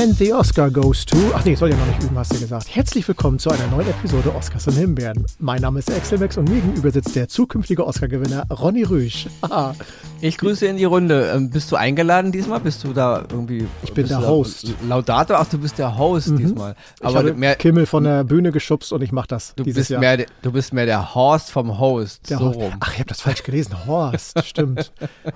And the Oscar goes to. Ach nee, soll ja noch nicht üben, hast du gesagt. Herzlich willkommen zu einer neuen Episode Oscars und Himbeeren. Mein Name ist Axelmax und mir gegenüber sitzt der zukünftige Oscar-Gewinner Ronny Rüsch. ich grüße in die Runde. Ähm, bist du eingeladen diesmal? Bist du da irgendwie. Ich bin der Host. Laudator? Ach, du bist der Host mhm. diesmal. Aber ich habe mehr, Kimmel von der Bühne geschubst und ich mach das. Du, bist Jahr. Mehr, du bist mehr der Horst vom Host. Der so Horst. Ach, ich habe das falsch gelesen. Horst, stimmt.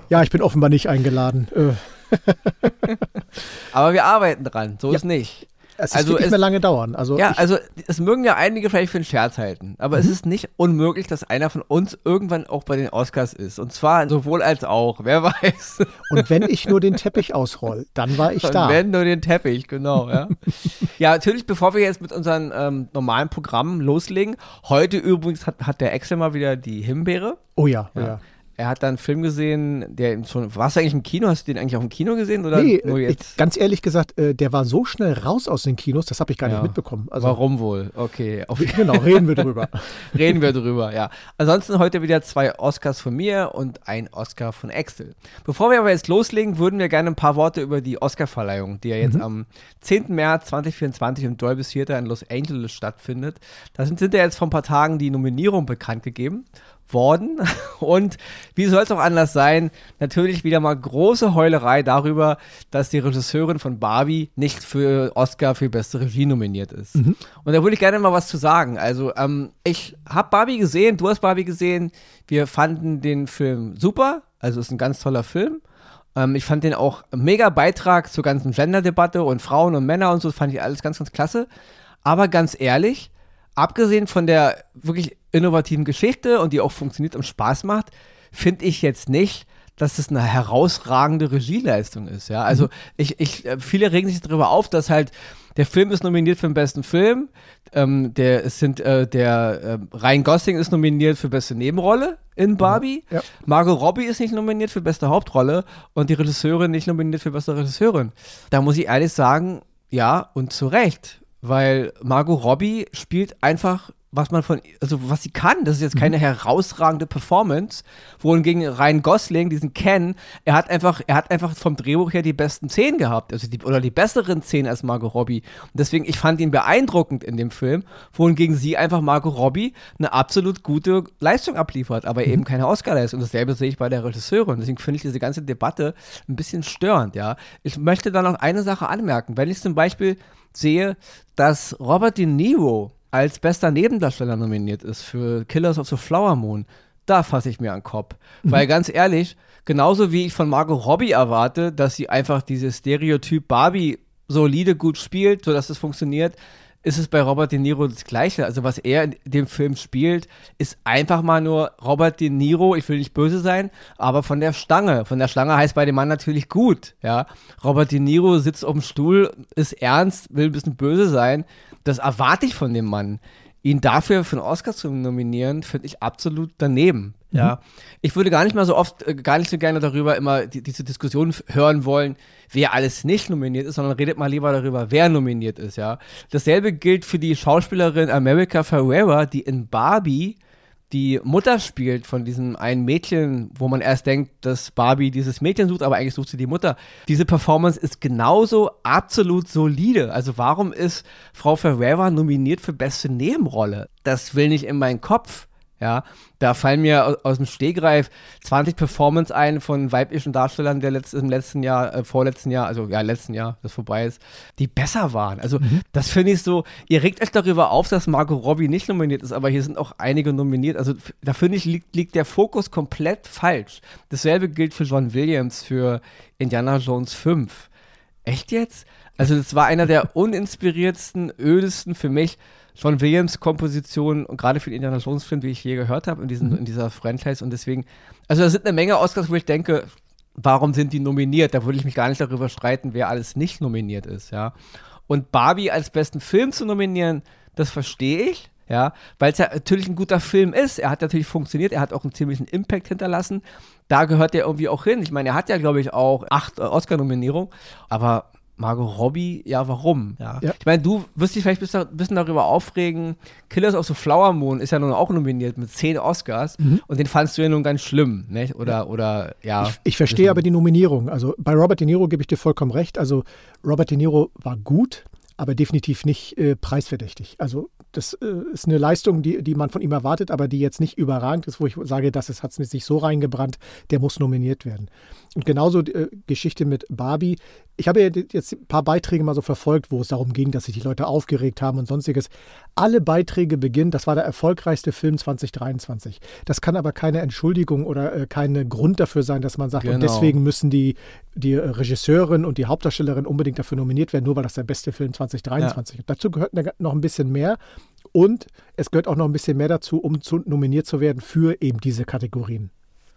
Ja, ich bin offenbar nicht eingeladen. Äh. Aber wir arbeiten dran, so ja. ist nicht. Es also wird nicht es, mehr lange dauern. Also ja, also es mögen ja einige vielleicht für einen Scherz halten, aber mhm. es ist nicht unmöglich, dass einer von uns irgendwann auch bei den Oscars ist. Und zwar sowohl als auch, wer weiß. Und wenn ich nur den Teppich ausroll, dann war ich Und da. Wenn nur den Teppich, genau, ja. ja, natürlich, bevor wir jetzt mit unseren ähm, normalen Programmen loslegen, heute übrigens hat, hat der Excel mal wieder die Himbeere. Oh ja, ja. ja er hat da einen Film gesehen, der schon, warst du eigentlich im Kino? Hast du den eigentlich auch im Kino gesehen? Oder nee, jetzt? Ich, ganz ehrlich gesagt, äh, der war so schnell raus aus den Kinos, das habe ich gar ja. nicht mitbekommen. Also, Warum wohl? Okay. Auf genau, reden wir drüber. reden wir drüber, ja. Ansonsten heute wieder zwei Oscars von mir und ein Oscar von Axel. Bevor wir aber jetzt loslegen, würden wir gerne ein paar Worte über die Oscarverleihung, die ja jetzt mhm. am 10. März 2024 im Dolby Theater in Los Angeles stattfindet. Da sind, sind ja jetzt vor ein paar Tagen die Nominierungen bekannt gegeben worden. Und wie soll es auch anders sein? Natürlich wieder mal große Heulerei darüber, dass die Regisseurin von Barbie nicht für Oscar für beste Regie nominiert ist. Mhm. Und da würde ich gerne mal was zu sagen. Also, ähm, ich habe Barbie gesehen, du hast Barbie gesehen. Wir fanden den Film super. Also, es ist ein ganz toller Film. Ähm, ich fand den auch mega Beitrag zur ganzen Gender-Debatte und Frauen und Männer und so. Das fand ich alles ganz, ganz klasse. Aber ganz ehrlich, abgesehen von der wirklich innovativen Geschichte und die auch funktioniert und Spaß macht, finde ich jetzt nicht, dass das eine herausragende Regieleistung ist. Ja, also mhm. ich, ich, äh, viele regen sich darüber auf, dass halt der Film ist nominiert für den besten Film. Ähm, der es sind äh, der äh, Ryan Gosling ist nominiert für beste Nebenrolle in mhm. Barbie. Ja. Margot Robbie ist nicht nominiert für beste Hauptrolle und die Regisseurin nicht nominiert für beste Regisseurin. Da muss ich ehrlich sagen, ja und zu Recht weil Margot Robbie spielt einfach was man von, also was sie kann, das ist jetzt keine mhm. herausragende Performance, wohingegen Ryan Gosling, diesen Ken, er hat einfach, er hat einfach vom Drehbuch her die besten Szenen gehabt, also die, oder die besseren Szenen als Margot Robbie. Und deswegen, ich fand ihn beeindruckend in dem Film, wohingegen sie einfach Margot Robbie eine absolut gute Leistung abliefert, aber mhm. eben keine Oscar-Leistung. Dasselbe sehe ich bei der Regisseurin. Deswegen finde ich diese ganze Debatte ein bisschen störend, ja. Ich möchte da noch eine Sache anmerken. Wenn ich zum Beispiel sehe, dass Robert De Niro als bester Nebendarsteller nominiert ist für Killers of the Flower Moon, da fasse ich mir an den Kopf. Mhm. Weil ganz ehrlich, genauso wie ich von Margot Robbie erwarte, dass sie einfach dieses Stereotyp Barbie solide gut spielt, sodass es funktioniert, ist es bei Robert De Niro das Gleiche. Also was er in dem Film spielt, ist einfach mal nur Robert De Niro, ich will nicht böse sein, aber von der Stange. Von der Stange heißt bei dem Mann natürlich gut, ja. Robert De Niro sitzt auf dem Stuhl, ist ernst, will ein bisschen böse sein. Das erwarte ich von dem Mann ihn dafür für einen Oscar zu nominieren, finde ich absolut daneben. Mhm. Ja, ich würde gar nicht mal so oft, äh, gar nicht so gerne darüber immer die, diese Diskussion hören wollen, wer alles nicht nominiert ist, sondern redet mal lieber darüber, wer nominiert ist. Ja, dasselbe gilt für die Schauspielerin America Ferrera, die in Barbie die Mutter spielt von diesem einen Mädchen, wo man erst denkt, dass Barbie dieses Mädchen sucht, aber eigentlich sucht sie die Mutter. Diese Performance ist genauso absolut solide. Also warum ist Frau Ferreira nominiert für beste Nebenrolle? Das will nicht in meinen Kopf. Ja, da fallen mir aus dem Stegreif 20 Performance ein von weiblichen Darstellern der Letz im letzten Jahr, äh, vorletzten Jahr, also ja, letzten Jahr, das vorbei ist, die besser waren. Also, mhm. das finde ich so, ihr regt euch darüber auf, dass Margot Robbie nicht nominiert ist, aber hier sind auch einige nominiert. Also, da finde ich, liegt, liegt der Fokus komplett falsch. Dasselbe gilt für John Williams für Indiana Jones 5. Echt jetzt? Also, das war einer der uninspiriertsten, ödesten für mich John Williams Komposition und gerade für den Indiana Jones Film, wie ich je gehört habe in, mhm. in dieser Franchise und deswegen, also da sind eine Menge Oscars, wo ich denke, warum sind die nominiert? Da würde ich mich gar nicht darüber streiten, wer alles nicht nominiert ist, ja. Und Barbie als besten Film zu nominieren, das verstehe ich, ja, weil es ja natürlich ein guter Film ist. Er hat natürlich funktioniert, er hat auch einen ziemlichen Impact hinterlassen. Da gehört er irgendwie auch hin. Ich meine, er hat ja, glaube ich, auch acht Oscar-Nominierungen, aber Margot Robbie, ja, warum? Ja. Ja. Ich meine, du wirst dich vielleicht ein bisschen darüber aufregen. Killers of the Flower Moon ist ja nun auch nominiert mit zehn Oscars und den fandst du ja nun ganz schlimm, nicht? Oder, oder ja. Ich, ich verstehe aber die Nominierung. Also bei Robert De Niro gebe ich dir vollkommen recht. Also Robert De Niro war gut, aber definitiv nicht äh, preisverdächtig. Also das äh, ist eine Leistung, die, die man von ihm erwartet, aber die jetzt nicht überragend ist, wo ich sage, das hat es sich so reingebrannt, der muss nominiert werden. Und genauso die äh, Geschichte mit Barbie. Ich habe ja jetzt ein paar Beiträge mal so verfolgt, wo es darum ging, dass sich die Leute aufgeregt haben und sonstiges. Alle Beiträge beginnen, das war der erfolgreichste Film 2023. Das kann aber keine Entschuldigung oder äh, kein Grund dafür sein, dass man sagt, und Genau. deswegen müssen die, die äh, Regisseurin und die Hauptdarstellerin unbedingt dafür nominiert werden, nur weil das der beste Film 2023 ist. Dazu gehört ne- noch ein bisschen mehr. Und es gehört auch noch ein bisschen mehr dazu, um zu, nominiert zu werden für eben diese Kategorien.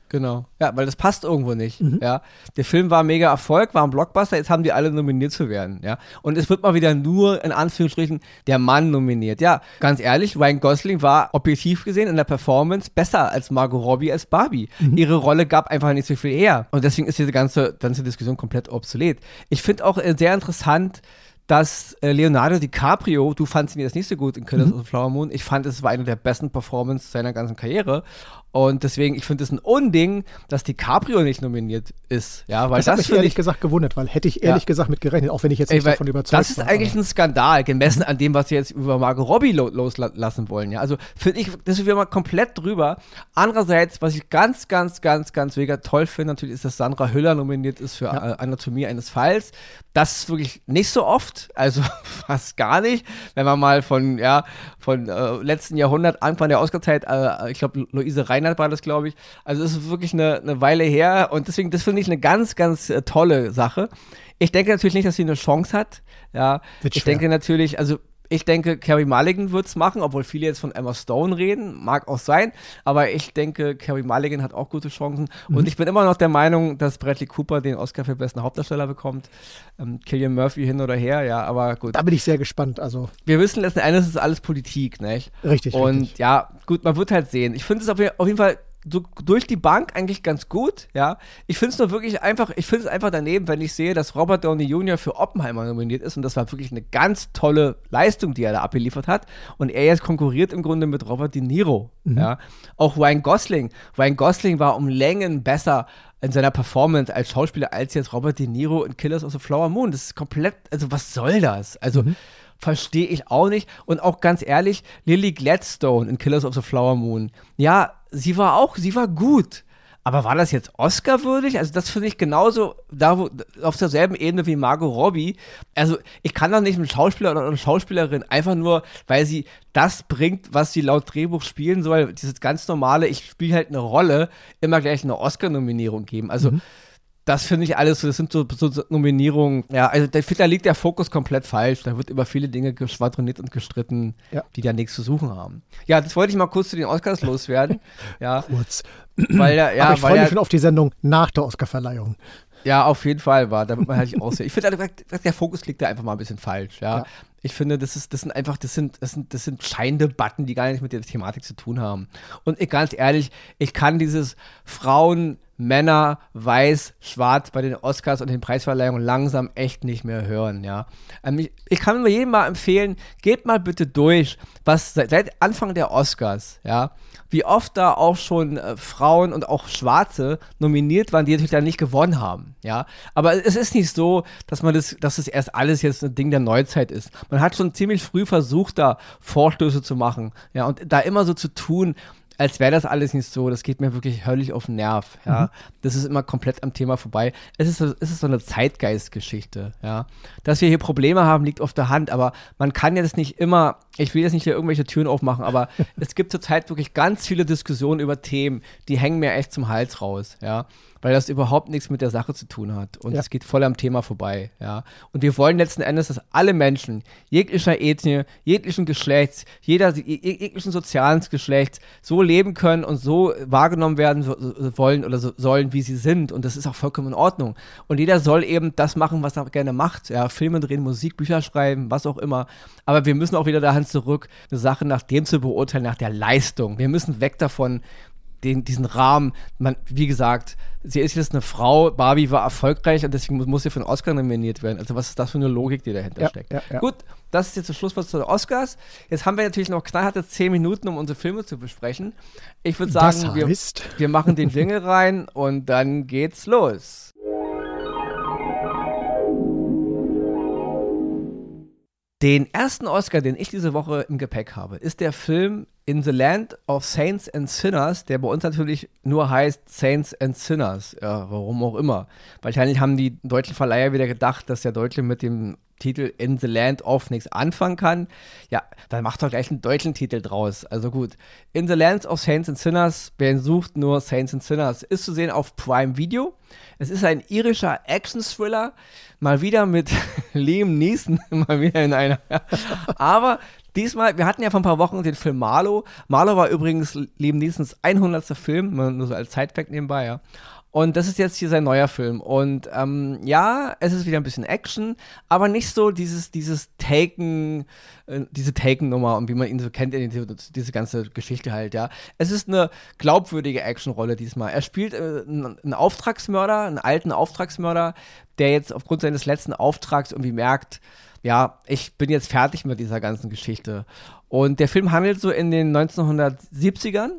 Genau. Ja, weil das passt irgendwo nicht. Mhm. Ja. Der Film war mega Erfolg, war ein Blockbuster, jetzt haben die alle nominiert zu werden. Ja. Und es wird mal wieder nur, in Anführungsstrichen, der Mann nominiert. Ja, ganz ehrlich, Ryan Gosling war objektiv gesehen in der Performance besser als Margot Robbie als Barbie. Mhm. Ihre Rolle gab einfach nicht so viel her. Und deswegen ist diese ganze, ganze Diskussion komplett obsolet. Ich finde auch sehr interessant, dass äh, Leonardo DiCaprio, du fandst ihn jetzt nicht so gut in Killers of the Flower Moon, ich fand, es war eine der besten Performances seiner ganzen Karriere. Und deswegen, ich finde es ein Unding, dass DiCaprio nicht nominiert ist. Ja, weil Das, das, hat mich ehrlich ich. gesagt gewundert, weil hätte ich ehrlich Ja. gesagt mit gerechnet, auch wenn ich jetzt Ey, nicht weil davon überzeugt das ist war. eigentlich aber- ein Skandal, gemessen an dem, was sie jetzt über Margot Robbie lo loslassen wollen. Ja? Also finde ich, das ist wieder mal komplett drüber. Andererseits, was ich ganz, ganz, ganz, ganz mega toll finde, natürlich ist, dass Sandra Hüller nominiert ist für Ja. Anatomie eines Falls. Das ist wirklich nicht so oft, also fast gar nicht. Wenn man mal von, ja, von äh, letzten Jahrhundert, Anfang der Oscar-Zeit, äh, ich glaube, Luise Reinhardt war das, glaube ich. Also es ist wirklich eine, eine Weile her und deswegen, das finde ich eine ganz, ganz äh, tolle Sache. Ich denke natürlich nicht, dass sie eine Chance hat. Ja, Wird ich schwer. denke natürlich, also ich denke, Carrie Mulligan wird es machen, obwohl viele jetzt von Emma Stone reden, mag auch sein, aber ich denke, Carrie Mulligan hat auch gute Chancen Mhm. und ich bin immer noch der Meinung, dass Bradley Cooper den Oscar für besten Hauptdarsteller bekommt. Ähm, Killian Murphy hin oder her, ja, aber gut. Da bin ich sehr gespannt. Also Wir wissen letzten Endes, es ist alles Politik, nicht? richtig. Und richtig. ja, gut, man wird halt sehen. Ich finde es auf, auf jeden Fall so durch die Bank eigentlich ganz gut, ja. Ich finde es nur wirklich einfach, ich finde es einfach daneben, wenn ich sehe, dass Robert Downey Jr. für Oppenheimer nominiert ist und das war wirklich eine ganz tolle Leistung, die er da abgeliefert hat und er jetzt konkurriert im Grunde mit Robert De Niro, ja. Auch Ryan Gosling, Ryan Gosling war um Längen besser in seiner Performance als Schauspieler als jetzt Robert De Niro in Killers of the Flower Moon. Das ist komplett, also was soll das? Also verstehe ich auch nicht. Und auch ganz ehrlich, Lily Gladstone in Killers of the Flower Moon, ja, sie war auch, sie war gut. Aber war das jetzt Oscar-würdig? Also, das finde ich genauso da, wo, auf derselben Ebene wie Margot Robbie. Also, ich kann doch nicht einen Schauspieler oder eine Schauspielerin einfach nur, weil sie das bringt, was sie laut Drehbuch spielen soll, dieses ganz normale, ich spiele halt eine Rolle, immer gleich eine Oscar-Nominierung geben. Also, das finde ich alles, so- das sind so, so, so Nominierungen. Ja, also da, da liegt der Fokus komplett falsch. Da wird über viele Dinge geschwadroniert und gestritten, Ja. die da nichts zu suchen haben. Ja, das wollte ich mal kurz zu den Oscars loswerden. ja, Kurz. weil ja, ja, Aber ich freue mich schon auf die Sendung nach der Oscarverleihung. ja, auf jeden Fall war, damit man halt aussehen. Ich finde, der, der Fokus liegt da einfach mal ein bisschen falsch, ja. Ja. Ich finde, das ist, das sind einfach, das sind, das sind, das sind Scheindebatten, die gar nicht mit der Thematik zu tun haben. Und ich, ganz ehrlich, ich kann dieses Frauen, Männer, weiß, schwarz bei den Oscars und den Preisverleihungen langsam echt nicht mehr hören, ja. Ähm, ich, ich kann nur jedem mal empfehlen, geht mal bitte durch, was seit, seit Anfang der Oscars, ja, wie oft da auch schon äh, Frauen und auch Schwarze nominiert waren, die natürlich dann nicht gewonnen haben, ja. Aber es ist nicht so, dass man das, dass das erst alles jetzt ein Ding der Neuzeit ist. Man hat schon ziemlich früh versucht, da Vorstöße zu machen, ja, und da immer so zu tun, als wäre das alles nicht so. Das geht mir wirklich höllisch auf den Nerv. Ja, das ist immer komplett am Thema vorbei. Es ist, so- es ist so eine Zeitgeistgeschichte. Ja, dass wir hier Probleme haben, liegt auf der Hand. Aber man kann jetzt nicht immer. Ich will jetzt nicht hier irgendwelche Türen aufmachen, aber es gibt zurzeit wirklich ganz viele Diskussionen über Themen, die hängen mir echt zum Hals raus. Ja, weil das überhaupt nichts mit der Sache zu tun hat. Und Ja. es geht voll am Thema vorbei. Ja, und wir wollen letzten Endes, dass alle Menschen jeglicher Ethnie, jeglichen Geschlechts, jeder je- jeglichen sozialen Geschlechts so leben können und so wahrgenommen werden so, wollen oder so, sollen, wie sie sind. Und das ist auch vollkommen in Ordnung. Und jeder soll eben das machen, was er gerne macht. Ja, Filme drehen, Musik, Bücher schreiben, was auch immer. Aber wir müssen auch wieder dahin zurück, eine Sache nach dem zu beurteilen, nach der Leistung. Wir müssen weg davon, den, diesen Rahmen. Man, wie gesagt, sie ist jetzt eine Frau, Barbie war erfolgreich und deswegen muss sie für einen Oscar nominiert werden. Also was ist das für eine Logik, die dahinter ja, steckt? Ja, ja. Gut, das ist jetzt das Schlusswort zu den Oscars. Jetzt haben wir natürlich noch knallharte zehn Minuten, um unsere Filme zu besprechen. Ich würde sagen, wir, wir machen den Jingle rein und dann geht's los. Den ersten Oscar, den ich diese Woche im Gepäck habe, ist der Film In the Land of Saints and Sinners, der bei uns natürlich nur heißt Saints and Sinners. Ja, warum auch immer. Wahrscheinlich haben die deutschen Verleiher wieder gedacht, dass der Deutsche mit dem Titel In the Land of nichts anfangen kann, ja, dann macht doch gleich einen deutschen Titel draus. Also gut. In the Land of Saints and Sinners, wer sucht, nur Saints and Sinners, ist zu sehen auf Prime Video. Es ist ein irischer Action-Thriller, mal wieder mit Liam Neeson, mal wieder in einer. Aber diesmal, wir hatten ja vor ein paar Wochen den Film Marlow. Marlow war übrigens Liam Neesons 100. Film, nur so als Sidefact nebenbei, ja. Und das ist jetzt hier sein neuer Film. Und ähm, ja, es ist wieder ein bisschen Action, aber nicht so dieses, dieses Taken, äh, diese Taken-Nummer und wie man ihn so kennt, diese, diese ganze Geschichte halt, ja. Es ist eine glaubwürdige Action-Rolle diesmal. Er spielt äh, einen Auftragsmörder, einen alten Auftragsmörder, der jetzt aufgrund seines letzten Auftrags irgendwie merkt, ja, ich bin jetzt fertig mit dieser ganzen Geschichte. Und der Film handelt so in den 1970ern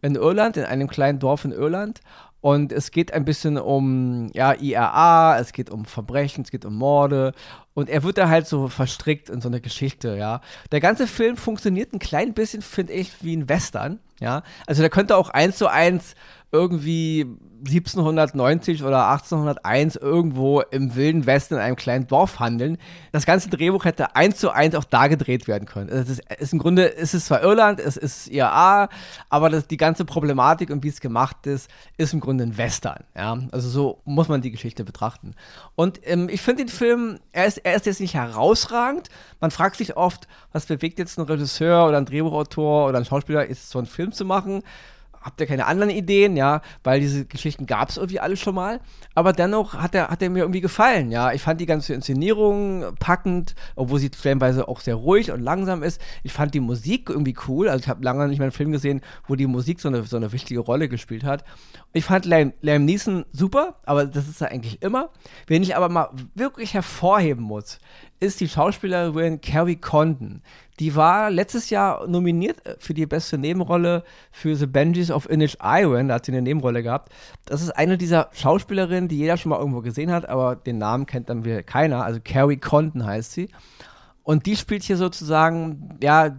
in Irland, in einem kleinen Dorf in Irland. Und es geht ein bisschen um ja, IRA, es geht um Verbrechen, es geht um Morde. Und er wird da halt so verstrickt in so eine Geschichte, ja. Der ganze Film funktioniert ein klein bisschen, finde ich, wie ein Western, ja. Also der könnte auch eins zu eins irgendwie 1790 oder 1801 irgendwo im wilden Westen in einem kleinen Dorf handeln. Das ganze Drehbuch hätte eins zu eins auch da gedreht werden können. Also es ist, ist im Grunde ist zwar Irland, es ist IAA, aber das, die ganze Problematik und wie es gemacht ist, ist im Grunde ein Western. Ja? Also so muss man die Geschichte betrachten. Und ähm, ich finde den Film, er ist, er ist jetzt nicht herausragend. Man fragt sich oft, was bewegt jetzt einen Regisseur oder einen Drehbuchautor oder einen Schauspieler, jetzt so einen Film zu machen habt ihr keine anderen Ideen, ja, weil diese Geschichten gab es irgendwie alle schon mal. Aber dennoch hat er, hat er mir irgendwie gefallen, ja. Ich fand die ganze Inszenierung packend, obwohl sie stellenweise auch sehr ruhig und langsam ist. Ich fand die Musik irgendwie cool. Also ich habe lange nicht mehr einen Film gesehen, wo die Musik so eine, so eine wichtige Rolle gespielt hat. Ich fand Liam, Liam Neeson super, aber das ist er eigentlich immer. Wen ich aber mal wirklich hervorheben muss, ist die Schauspielerin Carrie Condon. Die war letztes Jahr nominiert äh, für die beste Nebenrolle für The Benjis of Inish Iron. Da hat sie eine Nebenrolle gehabt. Das ist eine dieser Schauspielerinnen, die jeder schon mal irgendwo gesehen hat, aber den Namen kennt dann wieder keiner. Also Carrie Condon heißt sie. Und die spielt hier sozusagen, ja,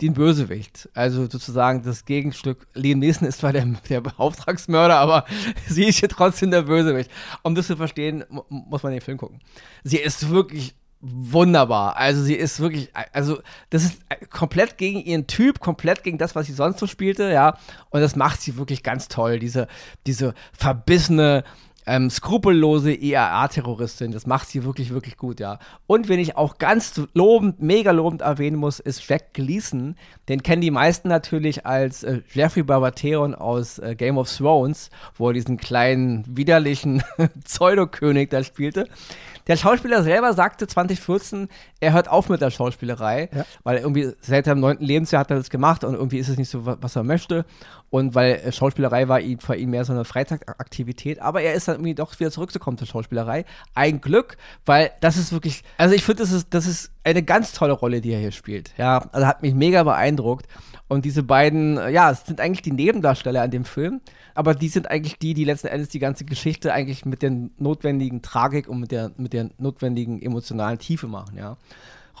den Bösewicht. Also sozusagen das Gegenstück. Liam Neeson ist zwar der, der Auftragsmörder, aber sie ist hier trotzdem der Bösewicht. Um das zu verstehen, muss man den Film gucken. Sie ist wirklich wunderbar. Also sie ist wirklich, also das ist komplett gegen ihren Typ, komplett gegen das, was sie sonst so spielte, ja. Und das macht sie wirklich ganz toll. Diese, diese verbissene, ähm, skrupellose IAA-Terroristin. Das macht sie wirklich, wirklich gut, ja. Und wen ich auch ganz lobend, mega lobend erwähnen muss, ist Jack Gleason. Den kennen die meisten natürlich als äh, Jeffrey Barbateon aus äh, Game of Thrones, wo er diesen kleinen, widerlichen Pseudokönig da spielte. Der Schauspieler selber sagte 2014, er hört auf mit der Schauspielerei, ja. weil irgendwie seit seinem neunten Lebensjahr hat er das gemacht und irgendwie ist es nicht so, was er möchte. Und weil äh, Schauspielerei war für ihn mehr so eine Freizeitaktivität, aber er ist dann irgendwie doch wieder zurückgekommen zur Schauspielerei. Ein Glück, weil das ist wirklich, also ich finde, das ist, das ist eine ganz tolle Rolle, die er hier spielt. Ja, also hat mich mega beeindruckt. Und diese beiden, ja, es sind eigentlich die Nebendarsteller an dem Film, aber die sind eigentlich die, die letzten Endes die ganze Geschichte eigentlich mit der notwendigen Tragik und mit der, mit der notwendigen emotionalen Tiefe machen, ja.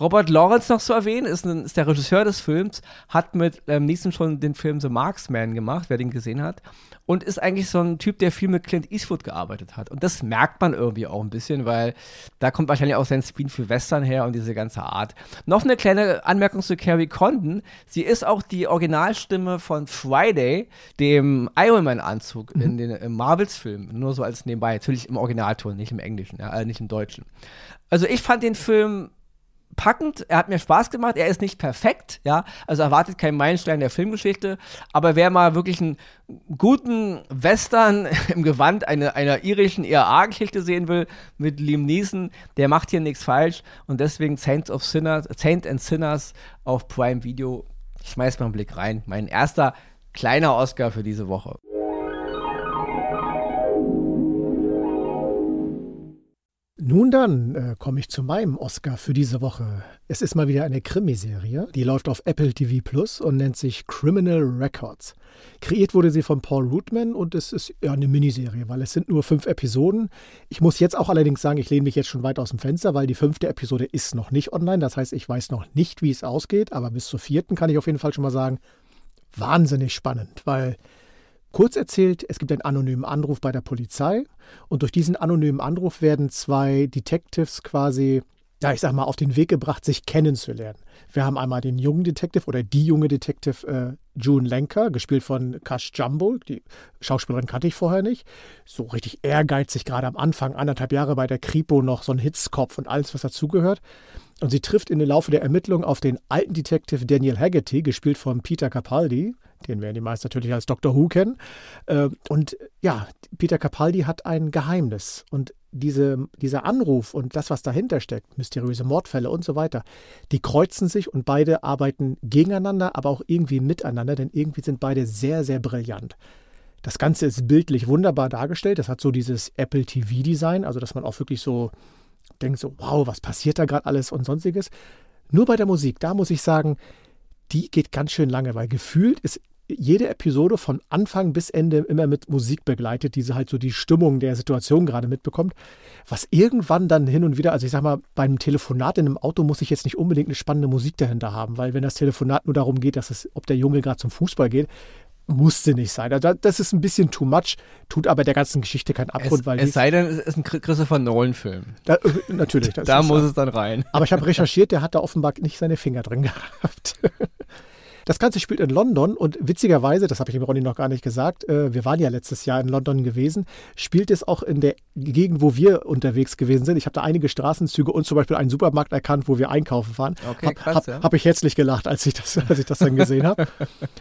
Robert Lawrence noch zu erwähnen, ist, ein, ist der Regisseur des Films, hat mit ähm, Neeson schon den Film The Marksman gemacht, wer den gesehen hat. Und ist eigentlich so ein Typ, der viel mit Clint Eastwood gearbeitet hat. Und das merkt man irgendwie auch ein bisschen, weil da kommt wahrscheinlich auch sein Spin für Western her und diese ganze Art. Noch eine kleine Anmerkung zu Carrie Condon. Sie ist auch die Originalstimme von Friday, dem Iron Man-Anzug mhm. in den Marvels-Filmen. Nur so als nebenbei. Natürlich im Originalton, nicht im Englischen, ja, äh, nicht im Deutschen. Also ich fand den Film packend, er hat mir Spaß gemacht, er ist nicht perfekt, ja, also erwartet keinen Meilenstein der Filmgeschichte, aber wer mal wirklich einen guten Western im Gewand einer, einer irischen ERA-Geschichte sehen will, mit Liam Neeson, der macht hier nichts falsch und deswegen Saints of Sinners, Saint and Sinners auf Prime Video, schmeiß mal einen Blick rein. Mein erster kleiner Oscar für diese Woche. Nun dann äh, komme ich zu meinem Oscar für diese Woche. Es ist mal wieder eine Krimiserie, die läuft auf Apple TV Plus und nennt sich Criminal Records. Kreiert wurde sie von Paul Rootman und es ist ja eine Miniserie, weil es sind nur fünf Episoden. Ich muss jetzt auch allerdings sagen, ich lehne mich jetzt schon weit aus dem Fenster, weil die fünfte Episode ist noch nicht online. Das heißt, ich weiß noch nicht, wie es ausgeht, aber bis zur vierten kann ich auf jeden Fall schon mal sagen, wahnsinnig spannend, weil Kurz erzählt, es gibt einen anonymen Anruf bei der Polizei und durch diesen anonymen Anruf werden zwei Detectives quasi, ja, ich sag mal, auf den Weg gebracht, sich kennenzulernen. Wir haben einmal den jungen Detective oder die junge Detective äh, June Lenker, gespielt von Kash Jumbo. Die Schauspielerin kannte ich vorher nicht. So richtig ehrgeizig, gerade am Anfang, anderthalb Jahre bei der Kripo noch so ein Hitzkopf und alles, was dazugehört. Und sie trifft in den Laufe der Ermittlung auf den alten Detective Daniel Haggerty, gespielt von Peter Capaldi, den werden die meisten natürlich als Dr. Who kennen. Äh, und ja, Peter Capaldi hat ein Geheimnis. Und diese, dieser Anruf und das, was dahinter steckt, mysteriöse Mordfälle und so weiter, die kreuzen sich und beide arbeiten gegeneinander, aber auch irgendwie miteinander, denn irgendwie sind beide sehr, sehr brillant. Das Ganze ist bildlich wunderbar dargestellt. Das hat so dieses Apple TV-Design, also dass man auch wirklich so denkt, so, wow, was passiert da gerade alles und sonstiges. Nur bei der Musik, da muss ich sagen, die geht ganz schön lange, weil gefühlt ist jede Episode von Anfang bis Ende immer mit Musik begleitet, diese halt so die Stimmung der Situation gerade mitbekommt, was irgendwann dann hin und wieder, also ich sag mal, beim Telefonat in einem Auto muss ich jetzt nicht unbedingt eine spannende Musik dahinter haben, weil wenn das Telefonat nur darum geht, dass es, ob der Junge gerade zum Fußball geht, musste nicht sein. Also das ist ein bisschen too much, tut aber der ganzen Geschichte keinen Abgrund. Es, weil es sei denn, es ist ein Christopher Nolan-Film. Da, äh, natürlich. da muss es dann rein. Aber ich habe recherchiert, der hat da offenbar nicht seine Finger drin gehabt. Das Ganze spielt in London und witzigerweise, das habe ich dem Ronny noch gar nicht gesagt, äh, wir waren ja letztes Jahr in London gewesen, spielt es auch in der Gegend, wo wir unterwegs gewesen sind. Ich habe da einige Straßenzüge und zum Beispiel einen Supermarkt erkannt, wo wir einkaufen fahren. Okay, Habe ja. hab ich herzlich gelacht, als ich das, als ich das dann gesehen habe.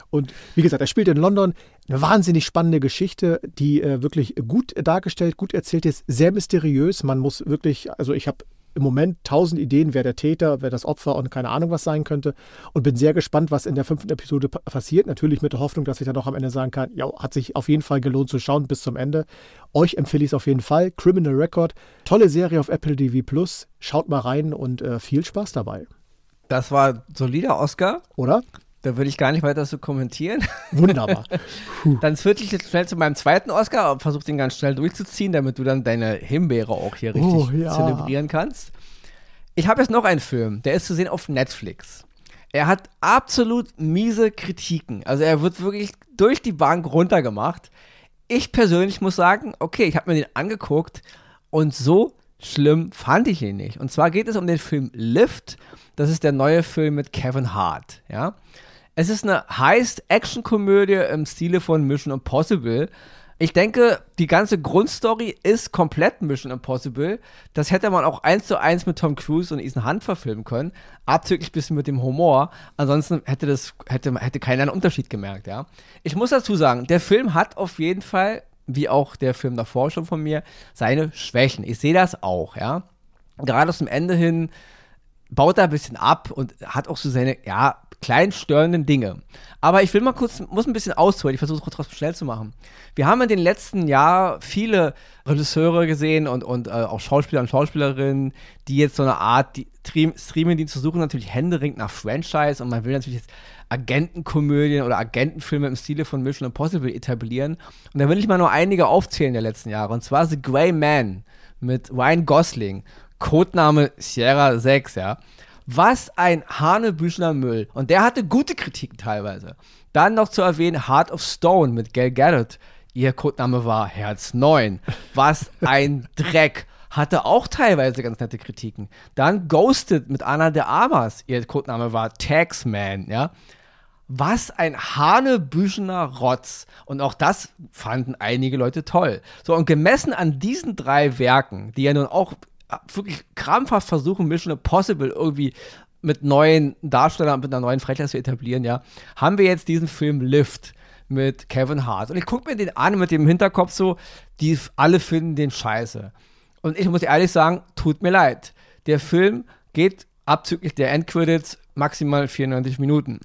Und wie gesagt, er spielt in London. Eine wahnsinnig spannende Geschichte, die äh, wirklich gut dargestellt, gut erzählt ist, sehr mysteriös. Man muss wirklich, also ich habe im Moment tausend Ideen, wer der Täter, wer das Opfer und keine Ahnung was sein könnte. Und bin sehr gespannt, was in der fünften Episode passiert. Natürlich mit der Hoffnung, dass ich dann noch am Ende sagen kann, ja, hat sich auf jeden Fall gelohnt zu schauen bis zum Ende. Euch empfehle ich es auf jeden Fall. Criminal Record, tolle Serie auf Apple TV Plus. Schaut mal rein und äh, viel Spaß dabei. Das war solider Oscar. Oder? Da würde ich gar nicht weiter zu kommentieren. Wunderbar. dann switche ich jetzt schnell zu meinem zweiten Oscar und versuche den ganz schnell durchzuziehen, damit du dann deine Himbeere auch hier richtig Oh, ja. zelebrieren kannst. Ich habe jetzt noch einen Film, der ist zu sehen auf Netflix. Er hat absolut miese Kritiken. Also er wird wirklich durch die Bank runtergemacht. Ich persönlich muss sagen, okay, ich habe mir den angeguckt und so schlimm fand ich ihn nicht. Und zwar geht es um den Film Lift. Das ist der neue Film mit Kevin Hart. Ja, es ist eine Heist-Action-Komödie im Stile von Mission Impossible. Ich denke, die ganze Grundstory ist komplett Mission Impossible. Das hätte man auch eins zu eins mit Tom Cruise und Ethan Hunt verfilmen können. Abzüglich ein bisschen mit dem Humor. Ansonsten hätte das, hätte, hätte keiner einen Unterschied gemerkt, ja. Ich muss dazu sagen, der Film hat auf jeden Fall, wie auch der Film davor schon von mir, seine Schwächen. Ich sehe das auch, ja. Gerade zum Ende hin baut er ein bisschen ab und hat auch so seine, ja, kleinen störenden Dinge. Aber ich will mal kurz, muss ein bisschen ausholen, ich versuche es kurz schnell zu machen. Wir haben in den letzten Jahren viele Regisseure gesehen und, und äh, auch Schauspieler und Schauspielerinnen, die jetzt so eine Art die Streaming-Dienst suchen, natürlich händeringend nach Franchise und man will natürlich jetzt Agentenkomödien oder Agentenfilme im Stile von Mission Impossible etablieren. Und da will ich mal nur einige aufzählen der letzten Jahre. Und zwar The Grey Man mit Ryan Gosling, Codename Sierra 6, ja. Was ein Hanebüchner Müll. Und der hatte gute Kritiken teilweise. Dann noch zu erwähnen Heart of Stone mit Gail Gadot. Ihr Codename war Herz 9. Was ein Dreck. Hatte auch teilweise ganz nette Kritiken. Dann Ghosted mit Anna de Armas. Ihr Codename war Taxman, ja. Was ein Hanebüchener Rotz. Und auch das fanden einige Leute toll. So, und gemessen an diesen drei Werken, die ja nun auch wirklich krampfhaft versuchen, Mission Impossible irgendwie mit neuen Darstellern, mit einer neuen Franchise zu etablieren, ja, haben wir jetzt diesen Film Lift mit Kevin Hart. Und ich gucke mir den an mit dem Hinterkopf so, die alle finden den scheiße. Und ich muss ehrlich sagen, tut mir leid. Der Film geht abzüglich der Endcredits maximal 94 Minuten.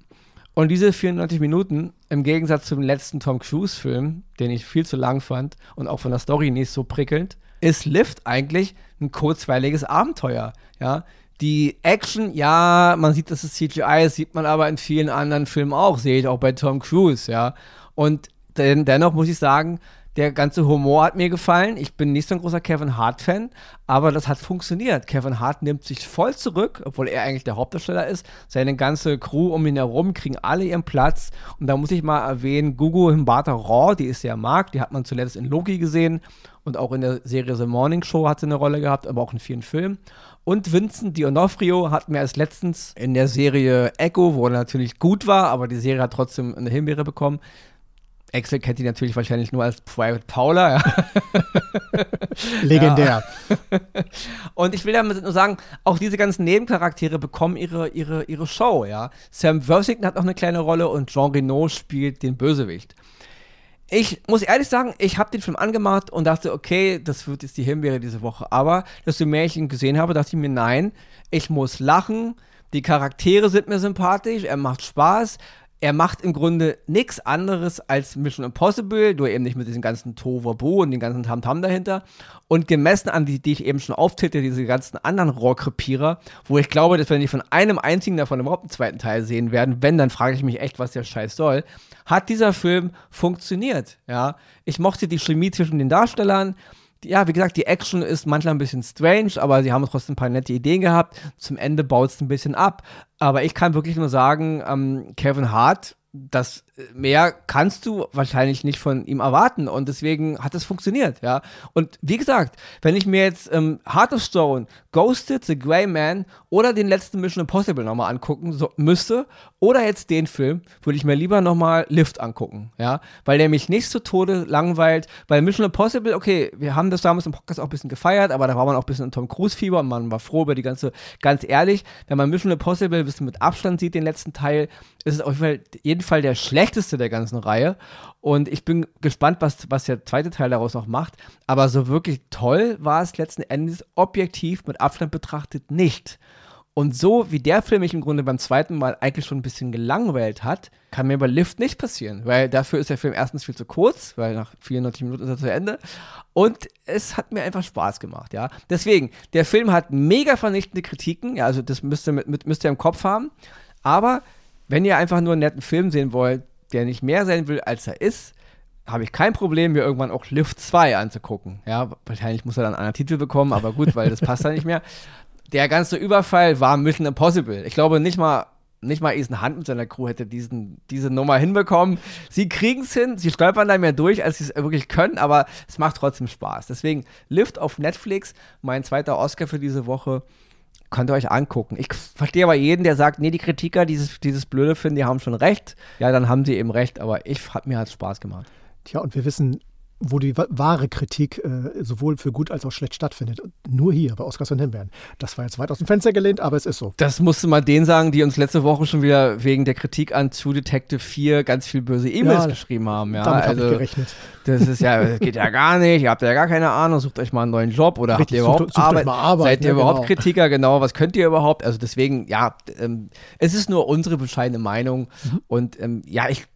Und diese 94 Minuten, im Gegensatz zum letzten Tom Cruise-Film, den ich viel zu lang fand und auch von der Story nicht so prickelnd, ist Lift eigentlich ein kurzweiliges Abenteuer. Ja, die Action, ja, man sieht, dass es CGI ist, sieht man aber in vielen anderen Filmen auch, sehe ich auch bei Tom Cruise, ja. Und den, dennoch muss ich sagen, der ganze Humor hat mir gefallen. Ich bin nicht so ein großer Kevin Hart-Fan, aber das hat funktioniert. Kevin Hart nimmt sich voll zurück, obwohl er eigentlich der Hauptdarsteller ist. Seine ganze Crew um ihn herum kriegen alle ihren Platz. Und da muss ich mal erwähnen, Gugu Himbata Raw, die ist sehr mag, die hat man zuletzt in Loki gesehen und auch in der Serie The Morning Show hat sie eine Rolle gehabt, aber auch in vielen Filmen. Und Vincent D'Onofrio hat mir erst letztens in der Serie Echo, wo er natürlich gut war, aber die Serie hat trotzdem eine Himbeere bekommen, Axel kennt ihn natürlich wahrscheinlich nur als Private Paula. Ja. Legendär. Ja. Und ich will damit nur sagen, auch diese ganzen Nebencharaktere bekommen ihre, ihre, ihre Show, ja. Sam Worthington hat noch eine kleine Rolle und Jean Reno spielt den Bösewicht. Ich muss ehrlich sagen, ich habe den Film angemacht und dachte, okay, das wird jetzt die Himbeere diese Woche. Aber, desto mehr ich ihn gesehen habe, dachte ich mir, nein, ich muss lachen. Die Charaktere sind mir sympathisch, er macht Spaß er macht im Grunde nichts anderes als Mission Impossible, nur eben nicht mit diesem ganzen Toverbo und den ganzen Tamtam -Tam dahinter. Und gemessen an die, die ich eben schon auftäte, diese ganzen anderen Rohrkrepierer, wo ich glaube, dass wir nicht von einem einzigen davon überhaupt einen zweiten Teil sehen werden, wenn, dann frage ich mich echt, was der Scheiß soll, hat dieser Film funktioniert. Ja, ich mochte die Chemie zwischen den Darstellern ja, wie gesagt, die Action ist manchmal ein bisschen strange, aber sie haben trotzdem ein paar nette Ideen gehabt. Zum Ende baut es ein bisschen ab. Aber ich kann wirklich nur sagen, ähm, Kevin Hart das mehr kannst du wahrscheinlich nicht von ihm erwarten. Und deswegen hat es funktioniert, ja. Und wie gesagt, wenn ich mir jetzt ähm, Heart of Stone, Ghosted, The Grey Man oder den letzten Mission Impossible nochmal angucken so, müsste oder jetzt den Film, würde ich mir lieber nochmal Lift angucken, ja, weil der mich nicht zu Tode langweilt, weil Mission Impossible, okay, wir haben das damals im Podcast auch ein bisschen gefeiert, aber da war man auch ein bisschen in Tom Cruise Fieber und man war froh über die ganze, ganz ehrlich, wenn man Mission Impossible ein bisschen mit Abstand sieht, den letzten Teil, ist es auf jeden Fall, jeden Fall der schlechteste der ganzen Reihe. Und ich bin gespannt, was, was der zweite Teil daraus noch macht. Aber so wirklich toll war es letzten Endes objektiv mit Abstand betrachtet nicht. Und so wie der Film mich im Grunde beim zweiten Mal eigentlich schon ein bisschen gelangweilt hat, kann mir bei Lift nicht passieren, weil dafür ist der Film erstens viel zu kurz, weil nach 94 Minuten ist er zu Ende. Und es hat mir einfach Spaß gemacht, ja. Deswegen, der Film hat mega vernichtende Kritiken, ja, also das müsst ihr, mit, müsst ihr im Kopf haben. Aber wenn ihr einfach nur einen netten Film sehen wollt, der nicht mehr sein will, als er ist, habe ich kein Problem, mir irgendwann auch Lift 2 anzugucken. Ja, wahrscheinlich muss er dann einen anderen Titel bekommen, aber gut, weil das passt dann nicht mehr. Der ganze Überfall war Mission Impossible. Ich glaube nicht mal, nicht mal Ethan Hunt mit seiner Crew hätte diesen, diese Nummer hinbekommen. Sie kriegen es hin, sie stolpern da mehr durch, als sie es wirklich können, aber es macht trotzdem Spaß. Deswegen Lift auf Netflix, mein zweiter Oscar für diese Woche könnt ihr euch angucken. Ich verstehe aber jeden, der sagt, nee, die Kritiker, dieses, dieses Blöde finden, die haben schon recht. Ja, dann haben sie eben recht, aber ich hat mir halt Spaß gemacht. Tja, und wir wissen wo die wahre Kritik äh, sowohl für gut als auch schlecht stattfindet. Nur hier bei Oscars und Himbeeren. Das war jetzt weit aus dem Fenster gelehnt, aber es ist so. Das musste mal denen sagen, die uns letzte Woche schon wieder wegen der Kritik an True Detective 4 ganz viel böse E-Mails ja, geschrieben haben. Ja, damit also, habe ich gerechnet. Das ist ja, geht ja gar nicht. Ihr habt ja gar keine Ahnung. Sucht euch mal einen neuen Job oder Richtig, habt ihr überhaupt sucht, sucht Arbeit? Arbeit? Seid ihr ja, überhaupt genau. Kritiker? Genau. Was könnt ihr überhaupt? Also deswegen, ja, ähm, es ist nur unsere bescheidene Meinung. Mhm. Und ähm, ja, ich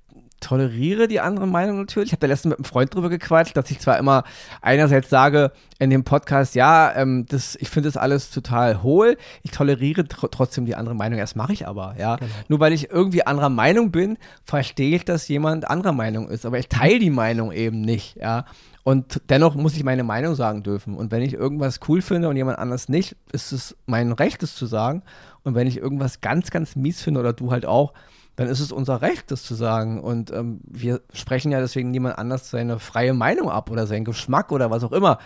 toleriere die andere Meinung natürlich. Ich habe da letztens mit einem Freund drüber gequatscht, dass ich zwar immer einerseits sage in dem Podcast, ja, ähm, das, ich finde das alles total hohl. Ich toleriere tr trotzdem die andere Meinung. Das mache ich aber, ja. Genau. Nur weil ich irgendwie anderer Meinung bin, verstehe ich, dass jemand anderer Meinung ist. Aber ich teile die Meinung eben nicht, ja. Und dennoch muss ich meine Meinung sagen dürfen. Und wenn ich irgendwas cool finde und jemand anders nicht, ist es mein Recht, es zu sagen. Und wenn ich irgendwas ganz, ganz mies finde oder du halt auch, dann ist es unser Recht, das zu sagen. Und ähm, wir sprechen ja deswegen niemand anders seine freie Meinung ab oder seinen Geschmack oder was auch immer.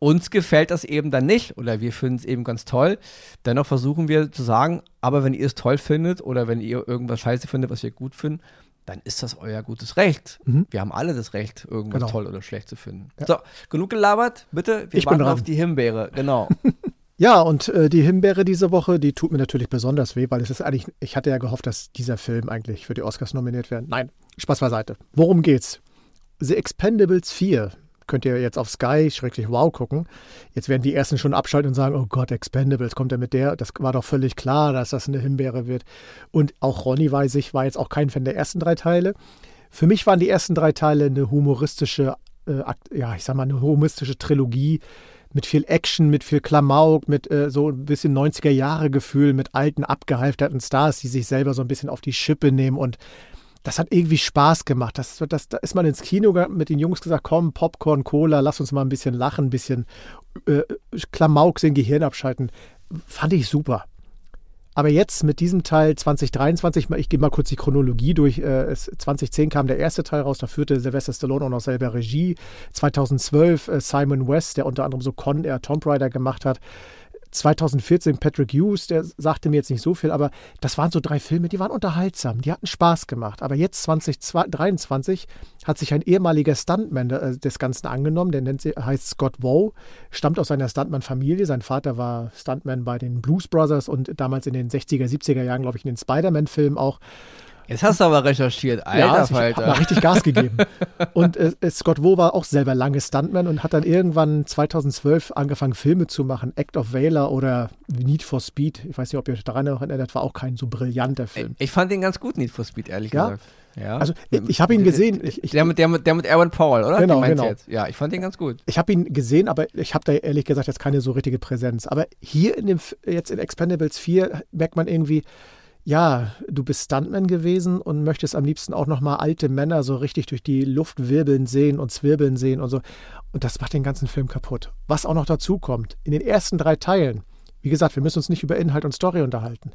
Uns gefällt das eben dann nicht oder wir finden es eben ganz toll. Dennoch versuchen wir zu sagen, aber wenn ihr es toll findet oder wenn ihr irgendwas scheiße findet, was wir gut finden, dann ist das euer gutes Recht. Mhm. Wir haben alle das Recht, irgendwas genau. toll oder schlecht zu finden. Ja. So, genug gelabert, bitte. Wir ich warten auf die Himbeere. Genau. Ja, und äh, die Himbeere diese Woche, die tut mir natürlich besonders weh, weil es ist eigentlich, ich hatte ja gehofft, dass dieser Film eigentlich für die Oscars nominiert wird. Nein, Spaß beiseite. Worum geht's? The Expendables 4, könnt ihr jetzt auf Sky schrecklich wow gucken. Jetzt werden die ersten schon abschalten und sagen, oh Gott, Expendables, kommt er mit der? Das war doch völlig klar, dass das eine Himbeere wird. Und auch Ronny, weiß ich, war jetzt auch kein Fan der ersten drei Teile. Für mich waren die ersten drei Teile eine humoristische, äh, ja, ich sag mal, eine humoristische Trilogie mit viel Action, mit viel Klamauk, mit äh, so ein bisschen 90er-Jahre-Gefühl, mit alten, abgehalfterten Stars, die sich selber so ein bisschen auf die Schippe nehmen und das hat irgendwie Spaß gemacht. Das, das, da ist man ins Kino mit den Jungs gesagt, komm, Popcorn, Cola, lass uns mal ein bisschen lachen, ein bisschen äh, Klamauk sehen, Gehirn abschalten. Fand ich super. Aber jetzt mit diesem Teil 2023, ich gehe mal kurz die Chronologie durch. Äh, 2010 kam der erste Teil raus, da führte Sylvester Stallone auch noch selber Regie. 2012 äh, Simon West, der unter anderem so Con Air Tomb Raider gemacht hat. 2014 Patrick Hughes, der sagte mir jetzt nicht so viel, aber das waren so drei Filme, die waren unterhaltsam, die hatten Spaß gemacht. Aber jetzt 2023 hat sich ein ehemaliger Stuntman äh, des Ganzen angenommen, der nennt, heißt Scott Woe, stammt aus einer Stuntman-Familie. Sein Vater war Stuntman bei den Blues Brothers und damals in den 60er, 70er Jahren, glaube ich, in den Spider-Man-Filmen auch. Jetzt hast du aber recherchiert, alter ja, also ich habe mal richtig Gas gegeben. und äh, Scott Wo war auch selber lange Stuntman und hat dann irgendwann 2012 angefangen, Filme zu machen. Act of Valor oder Need for Speed. Ich weiß nicht, ob ihr euch daran erinnert, war auch kein so brillanter Film. Ich fand den ganz gut, Need for Speed, ehrlich ja? gesagt. Ja. Also ich, ich habe ihn gesehen. Ich, ich, der, mit, der, mit, der mit Aaron Paul, oder? Genau, genau. Jetzt? Ja, ich fand den ganz gut. Ich habe ihn gesehen, aber ich habe da ehrlich gesagt jetzt keine so richtige Präsenz. Aber hier in dem, jetzt in Expendables 4 merkt man irgendwie, ja, du bist Stuntman gewesen und möchtest am liebsten auch nochmal alte Männer so richtig durch die Luft wirbeln sehen und zwirbeln sehen und so. Und das macht den ganzen Film kaputt. Was auch noch dazu kommt, in den ersten drei Teilen, wie gesagt, wir müssen uns nicht über Inhalt und Story unterhalten.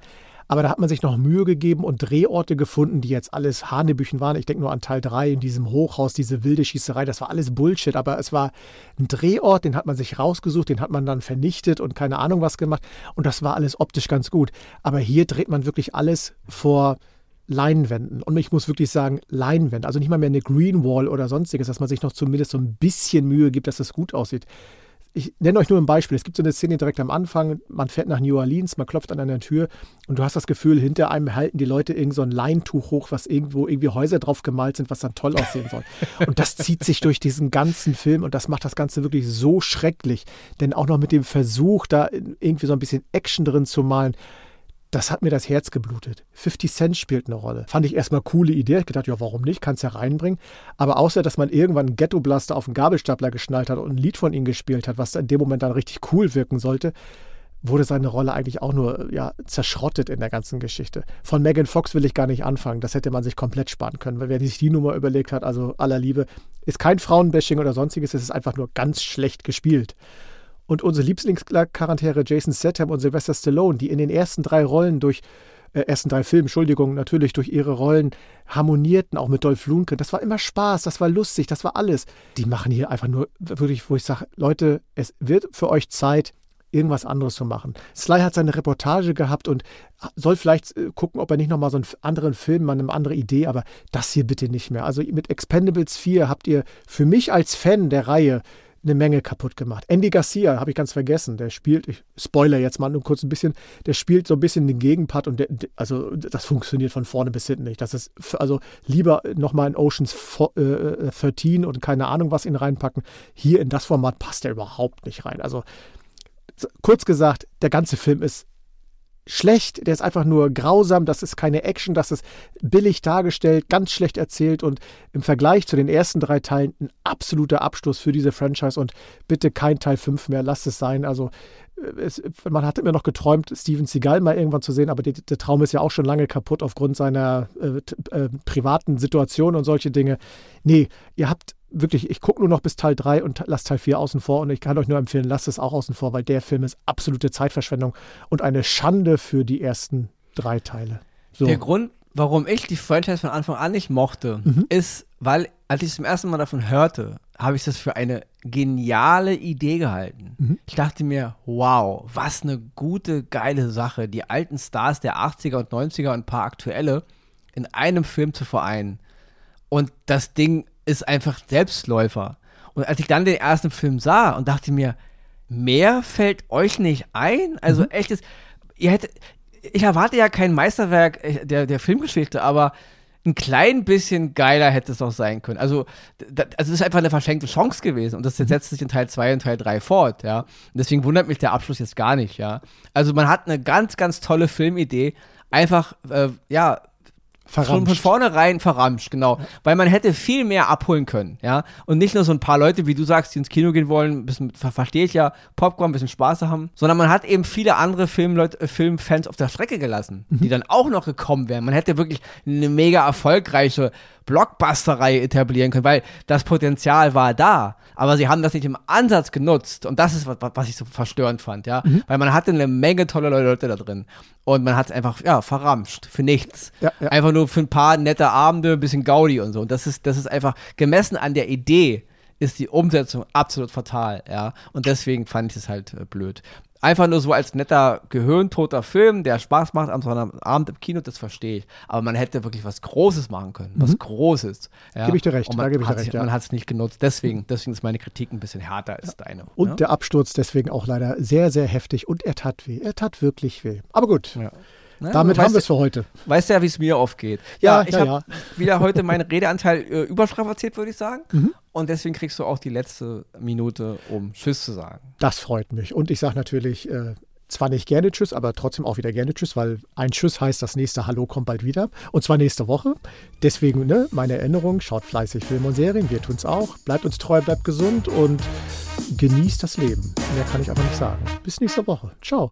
Aber da hat man sich noch Mühe gegeben und Drehorte gefunden, die jetzt alles Hanebüchen waren. Ich denke nur an Teil 3 in diesem Hochhaus, diese wilde Schießerei. Das war alles Bullshit, aber es war ein Drehort, den hat man sich rausgesucht, den hat man dann vernichtet und keine Ahnung was gemacht. Und das war alles optisch ganz gut. Aber hier dreht man wirklich alles vor Leinwänden. Und ich muss wirklich sagen, Leinwände. Also nicht mal mehr eine Green Wall oder sonstiges, dass man sich noch zumindest so ein bisschen Mühe gibt, dass das gut aussieht ich nenne euch nur ein Beispiel. Es gibt so eine Szene direkt am Anfang, man fährt nach New Orleans, man klopft an einer Tür und du hast das Gefühl, hinter einem halten die Leute irgend so ein Leintuch hoch, was irgendwo irgendwie Häuser drauf gemalt sind, was dann toll aussehen soll. Und das zieht sich durch diesen ganzen Film und das macht das Ganze wirklich so schrecklich. Denn auch noch mit dem Versuch, da irgendwie so ein bisschen Action drin zu malen, das hat mir das Herz geblutet. 50 Cent spielt eine Rolle. Fand ich erstmal coole Idee. Ich gedacht, ja, warum nicht? Kannst ja reinbringen. Aber außer, dass man irgendwann einen Ghetto-Blaster auf den Gabelstapler geschnallt hat und ein Lied von ihm gespielt hat, was in dem Moment dann richtig cool wirken sollte, wurde seine Rolle eigentlich auch nur ja, zerschrottet in der ganzen Geschichte. Von Megan Fox will ich gar nicht anfangen. Das hätte man sich komplett sparen können, weil wer sich die Nummer überlegt hat, also aller Liebe, ist kein Frauenbashing oder sonstiges, es ist einfach nur ganz schlecht gespielt. Und unsere Lieblingscharaktere Jason Statham und Sylvester Stallone, die in den ersten drei Rollen durch äh, ersten drei Filmen, Entschuldigung, natürlich durch ihre Rollen harmonierten, auch mit Dolph Lundgren. Das war immer Spaß, das war lustig, das war alles. Die machen hier einfach nur wirklich, wo ich sage, Leute, es wird für euch Zeit, irgendwas anderes zu machen. Sly hat seine Reportage gehabt und soll vielleicht äh, gucken, ob er nicht nochmal so einen anderen Film, mal eine andere Idee, aber das hier bitte nicht mehr. Also mit Expendables 4 habt ihr für mich als Fan der Reihe eine Menge kaputt gemacht. Andy Garcia, habe ich ganz vergessen, der spielt, ich spoiler jetzt mal nur kurz ein bisschen, der spielt so ein bisschen den Gegenpart und der, also das funktioniert von vorne bis hinten nicht. Das ist, also lieber nochmal in Oceans 13 äh, und keine Ahnung was ihn reinpacken. Hier in das Format passt er überhaupt nicht rein. Also kurz gesagt, der ganze Film ist schlecht, der ist einfach nur grausam, das ist keine Action, das ist billig dargestellt, ganz schlecht erzählt und im Vergleich zu den ersten drei Teilen ein absoluter Abschluss für diese Franchise und bitte kein Teil 5 mehr, lasst es sein. Also äh, es, man hatte immer noch geträumt, Steven Seagal mal irgendwann zu sehen, aber die, der Traum ist ja auch schon lange kaputt aufgrund seiner äh, äh, privaten Situation und solche Dinge. Nee, ihr habt wirklich, ich gucke nur noch bis Teil 3 und lasse Teil 4 außen vor und ich kann euch nur empfehlen, lasst es auch außen vor, weil der Film ist absolute Zeitverschwendung und eine Schande für die ersten drei Teile. So. Der Grund, warum ich die Franchise von Anfang an nicht mochte, mhm. ist, weil, als ich zum ersten Mal davon hörte, habe ich das für eine geniale Idee gehalten. Mhm. Ich dachte mir, wow, was eine gute, geile Sache, die alten Stars der 80er und 90er und ein paar aktuelle in einem Film zu vereinen. Und das Ding ist einfach Selbstläufer. Und als ich dann den ersten Film sah und dachte mir, mehr fällt euch nicht ein? Also mhm. echtes, ihr hättet, ich erwarte ja kein Meisterwerk äh, der, der Filmgeschichte, aber ein klein bisschen geiler hätte es auch sein können. Also, das, also es ist einfach eine verschenkte Chance gewesen und das Mhm. setzt sich in Teil 2 und Teil 3 fort, ja. Und deswegen wundert mich der Abschluss jetzt gar nicht, ja. Also man hat eine ganz, ganz tolle Filmidee, einfach, äh, ja, schon von Verramscht. vornherein verramscht, genau. Weil man hätte viel mehr abholen können, ja. Und nicht nur so ein paar Leute, wie du sagst, die ins Kino gehen wollen, ein bisschen, ver verstehe ich ja, Popcorn, ein bisschen Spaß haben, sondern man hat eben viele andere Filmleute, äh, Filmfans auf der Strecke gelassen, die dann auch noch gekommen wären. Man hätte wirklich eine mega erfolgreiche Blockbuster-Reihe etablieren können, weil das Potenzial war da, aber sie haben das nicht im Ansatz genutzt und das ist, was, was ich so verstörend fand, ja, weil man hatte eine Menge tolle Leute da drin und man hat es einfach, ja, verramscht, für nichts. Ja, ja. Einfach nur für ein paar nette Abende, ein bisschen Gaudi und so und das ist, das ist einfach, gemessen an der Idee, ist die Umsetzung absolut fatal, ja, und deswegen fand ich es halt äh, blöd. Einfach nur so als netter, gehirntoter Film, der Spaß macht am Sonnabend im Kino, das verstehe ich. Aber man hätte wirklich was Großes machen können. Was Großes. Ja. Mhm. Gebe ich dir recht, Und man da gebe ich dir hat sich- recht, ja. Man hat es nicht genutzt. Deswegen, deswegen ist meine Kritik ein bisschen härter als deine. Und ja? der Absturz deswegen auch leider sehr, sehr heftig und er tat weh. Er tat wirklich weh. Aber gut, Ja. Na, damit du haben wir es für heute. Weißt ja, wie es mir oft geht. Ja, ich ja, habe ja. wieder heute meinen Redeanteil äh, überstrapaziert, würde ich sagen. Mhm. Und deswegen kriegst du auch die letzte Minute, um Tschüss zu sagen. Das freut mich. Und ich sage natürlich äh, zwar nicht gerne Tschüss, aber trotzdem auch wieder gerne Tschüss, weil ein Tschüss heißt, das nächste Hallo kommt bald wieder. Und zwar nächste Woche. Deswegen ne, meine Erinnerung, schaut fleißig Filme und Serien, wir tun es auch. Bleibt uns treu, bleibt gesund und genießt das Leben. Mehr kann ich aber nicht sagen. Bis nächste Woche. Ciao.